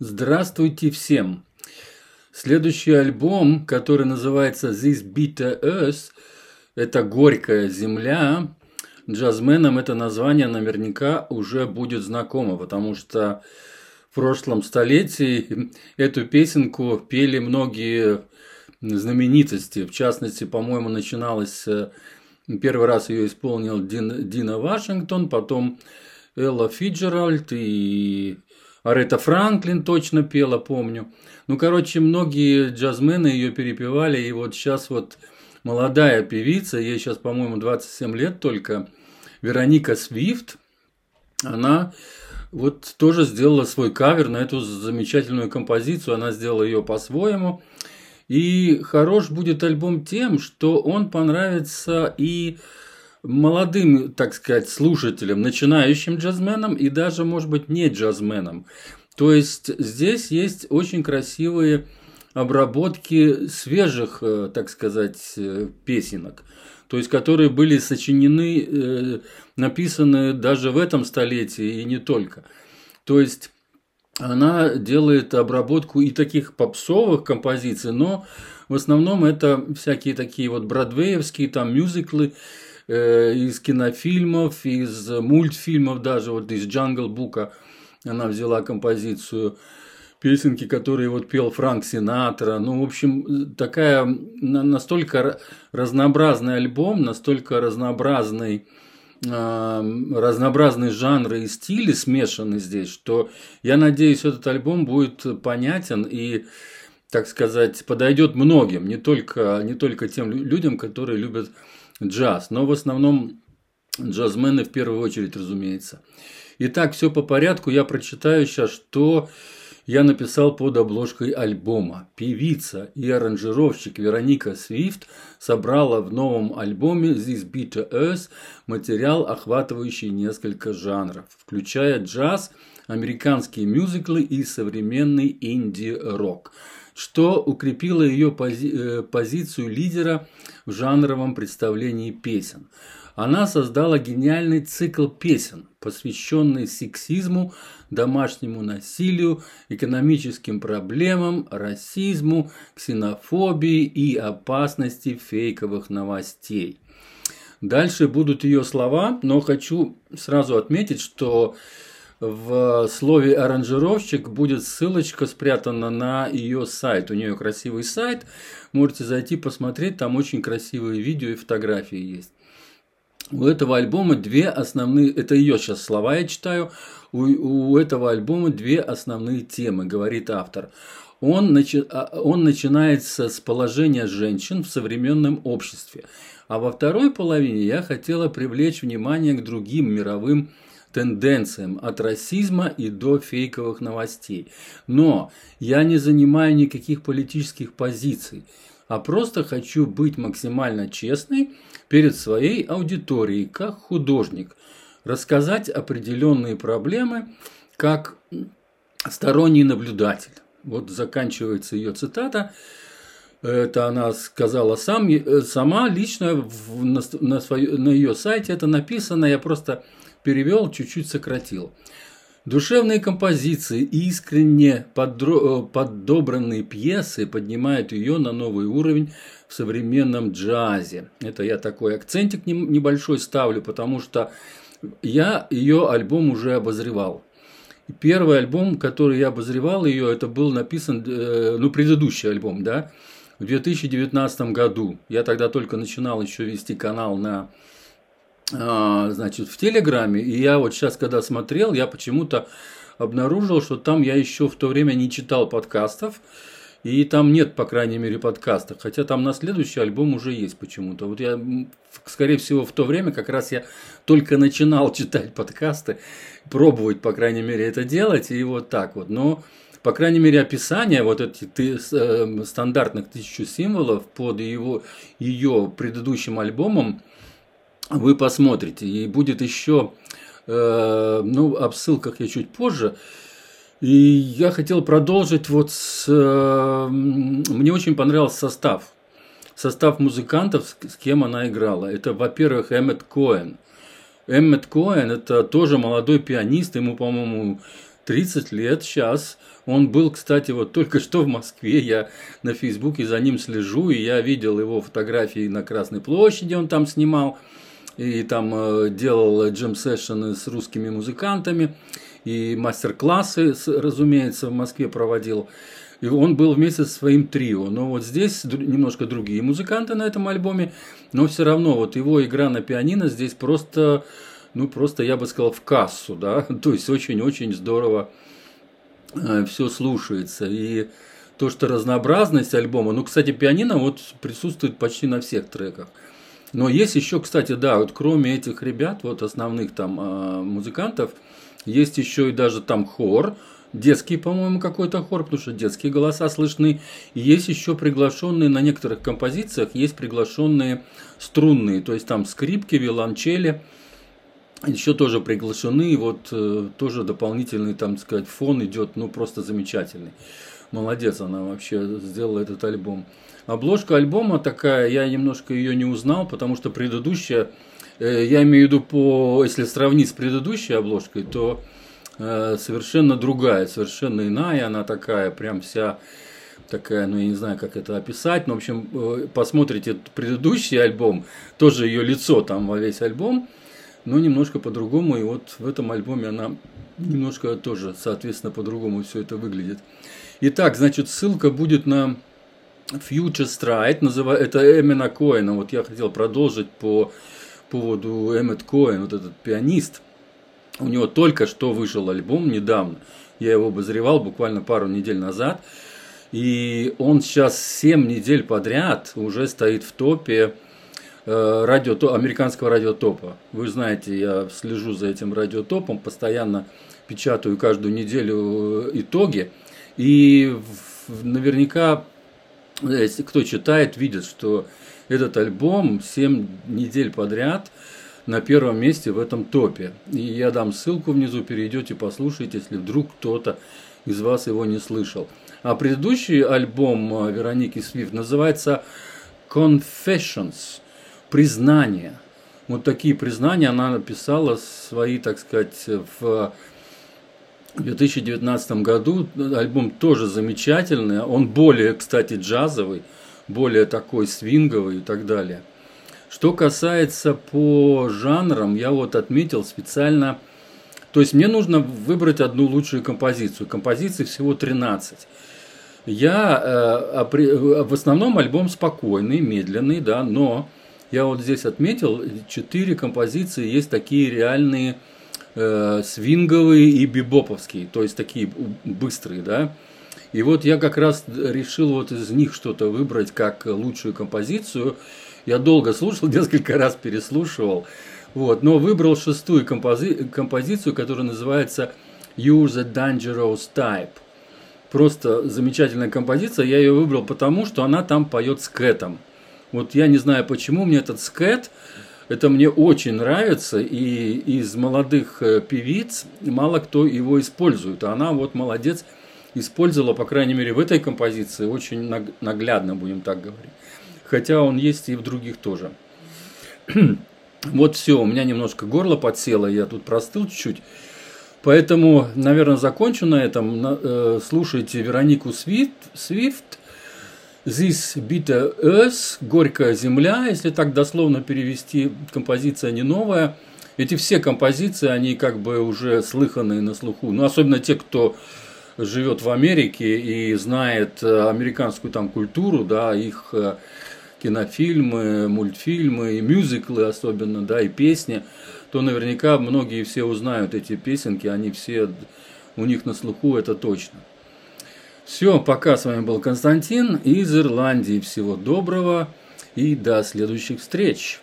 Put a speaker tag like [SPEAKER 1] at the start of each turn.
[SPEAKER 1] Здравствуйте всем! Следующий альбом, который называется This Bitter Earth, это «Горькая земля», джазменам это название наверняка уже будет знакомо, потому что в прошлом столетии эту песенку пели многие знаменитости. В частности, по-моему, начиналось э, Первый раз ее исполнил Дин, Дина Вашингтон, потом Элла Фиджеральд и Арета Франклин точно пела, помню. Ну, короче, многие джазмены ее перепевали, и вот сейчас вот молодая певица, ей сейчас, по-моему, 27 лет только, Вероника Свифт, она вот тоже сделала свой кавер на эту замечательную композицию, она сделала ее по-своему. И хорош будет альбом тем, что он понравится и молодым, так сказать, слушателям, начинающим джазменам и даже, может быть, не джазменам. То есть здесь есть очень красивые обработки свежих, э, так сказать, э, песенок, то есть которые были сочинены, э, написаны даже в этом столетии и не только. То есть она делает обработку и таких попсовых композиций, но в основном это всякие такие вот бродвеевские там мюзиклы э, из кинофильмов, из мультфильмов даже, вот из Джангл Бука она взяла композицию песенки, которые вот пел Франк Синатра. Ну, в общем, такая настолько разнообразный альбом, настолько разнообразный разнообразные жанры и стили смешаны здесь, что я надеюсь, этот альбом будет понятен и, так сказать, подойдет многим, не только, не только тем людям, которые любят джаз, но в основном джазмены в первую очередь, разумеется. Итак, все по порядку, я прочитаю сейчас, что я написал под обложкой альбома. Певица и аранжировщик Вероника Свифт собрала в новом альбоме This Bitter Earth материал, охватывающий несколько жанров, включая джаз, американские мюзиклы и современный инди-рок, что укрепило ее пози э, позицию лидера в жанровом представлении песен. Она создала гениальный цикл песен, посвященный сексизму, домашнему насилию, экономическим проблемам, расизму, ксенофобии и опасности фейковых новостей. Дальше будут ее слова, но хочу сразу отметить, что в слове аранжировщик будет ссылочка спрятана на ее сайт. У нее красивый сайт. Можете зайти посмотреть, там очень красивые видео и фотографии есть. У этого альбома две основные, это ее сейчас слова я читаю, у, у этого альбома две основные темы, говорит автор. Он, начи, а, он начинается с положения женщин в современном обществе. А во второй половине я хотела привлечь внимание к другим мировым тенденциям от расизма и до фейковых новостей. Но я не занимаю никаких политических позиций а просто хочу быть максимально честной перед своей аудиторией, как художник, рассказать определенные проблемы, как сторонний наблюдатель. Вот заканчивается ее цитата. Это она сказала сам, сама лично в, на, на, свое, на ее сайте это написано, я просто перевел, чуть-чуть сократил. Душевные композиции и искренне подро... подобранные пьесы поднимают ее на новый уровень в современном джазе. Это я такой акцентик небольшой ставлю, потому что я ее альбом уже обозревал. Первый альбом, который я обозревал ее, это был написан, э, ну, предыдущий альбом, да, в 2019 году. Я тогда только начинал еще вести канал на значит, в Телеграме. И я вот сейчас, когда смотрел, я почему-то обнаружил, что там я еще в то время не читал подкастов. И там нет, по крайней мере, подкастов. Хотя там на следующий альбом уже есть почему-то. Вот я, скорее всего, в то время как раз я только начинал читать подкасты, пробовать, по крайней мере, это делать. И вот так вот. Но, по крайней мере, описание вот этих э, стандартных тысячу символов под его, ее предыдущим альбомом вы посмотрите. И будет еще, э, ну, об ссылках я чуть позже. И я хотел продолжить вот с... Э, мне очень понравился состав. Состав музыкантов, с кем она играла. Это, во-первых, Эммет Коэн. Эммет Коэн – это тоже молодой пианист, ему, по-моему, 30 лет сейчас. Он был, кстати, вот только что в Москве, я на Фейсбуке за ним слежу, и я видел его фотографии на Красной площади, он там снимал, и там э, делал джем-сессионы с русскими музыкантами, и мастер-классы, разумеется, в Москве проводил. И он был вместе со своим трио. Но вот здесь немножко другие музыканты на этом альбоме, но все равно вот его игра на пианино здесь просто, ну просто я бы сказал в кассу, да, то есть очень-очень здорово э, все слушается. И то, что разнообразность альбома, ну, кстати, пианино вот присутствует почти на всех треках. Но есть еще, кстати, да, вот кроме этих ребят, вот основных там э, музыкантов, есть еще и даже там хор, детский, по-моему, какой-то хор, потому что детские голоса слышны. И есть еще приглашенные на некоторых композициях, есть приглашенные струнные, то есть там скрипки, виолончели, еще тоже приглашены, и вот э, тоже дополнительный, там сказать, фон идет, ну просто замечательный. Молодец она вообще сделала этот альбом. Обложка альбома такая, я немножко ее не узнал, потому что предыдущая, э, я имею в виду по, если сравнить с предыдущей обложкой, то Э, совершенно другая, совершенно иная, она такая, прям вся такая, ну я не знаю, как это описать, но в общем, э, посмотрите предыдущий альбом, тоже ее лицо там во весь альбом, но немножко по-другому, и вот в этом альбоме она немножко тоже, соответственно, по-другому все это выглядит. Итак, значит, ссылка будет на Future Stride, называю, это Эмина Коэна, вот я хотел продолжить по поводу Эммет Коэн, вот этот пианист – у него только что вышел альбом недавно. Я его обозревал буквально пару недель назад. И он сейчас 7 недель подряд уже стоит в топе радио, американского радиотопа. Вы знаете, я слежу за этим радиотопом, постоянно печатаю каждую неделю э, итоги. И наверняка, если кто читает, видит, что этот альбом 7 недель подряд – на первом месте в этом топе. И я дам ссылку внизу, перейдете, послушайте, если вдруг кто-то из вас его не слышал. А предыдущий альбом э, Вероники Свифт называется Confessions, признание. Вот такие признания она написала свои, так сказать, в 2019 году. Альбом тоже замечательный. Он более, кстати, джазовый, более такой свинговый и так далее. Что касается по жанрам, я вот отметил специально, то есть мне нужно выбрать одну лучшую композицию. Композиций всего 13. Я э, в основном альбом спокойный, медленный, да, но я вот здесь отметил, четыре композиции есть такие реальные э, свинговые и бибоповские, то есть такие быстрые, да. И вот я как раз решил вот из них что-то выбрать как лучшую композицию. Я долго слушал, несколько раз переслушивал. Вот, но выбрал шестую компози- композицию, которая называется You're the Dangerous Type. Просто замечательная композиция. Я ее выбрал потому, что она там поет скетом. Вот я не знаю почему, мне этот скет, это мне очень нравится, и из молодых э, певиц мало кто его использует. А она вот молодец, использовала, по крайней мере, в этой композиции очень наглядно, будем так говорить хотя он есть и в других тоже. вот все, у меня немножко горло подсело, я тут простыл чуть-чуть. Поэтому, наверное, закончу на этом. Э, слушайте Веронику Свифт, Свифт This Bitter Earth, Горькая земля, если так дословно перевести, композиция не новая. Эти все композиции, они как бы уже слыханные на слуху. Ну, особенно те, кто живет в Америке и знает э, американскую там культуру, да, их э, кинофильмы, мультфильмы и мюзиклы особенно, да, и песни, то наверняка многие все узнают эти песенки, они все у них на слуху, это точно. Все, пока с вами был Константин из Ирландии. Всего доброго и до следующих встреч.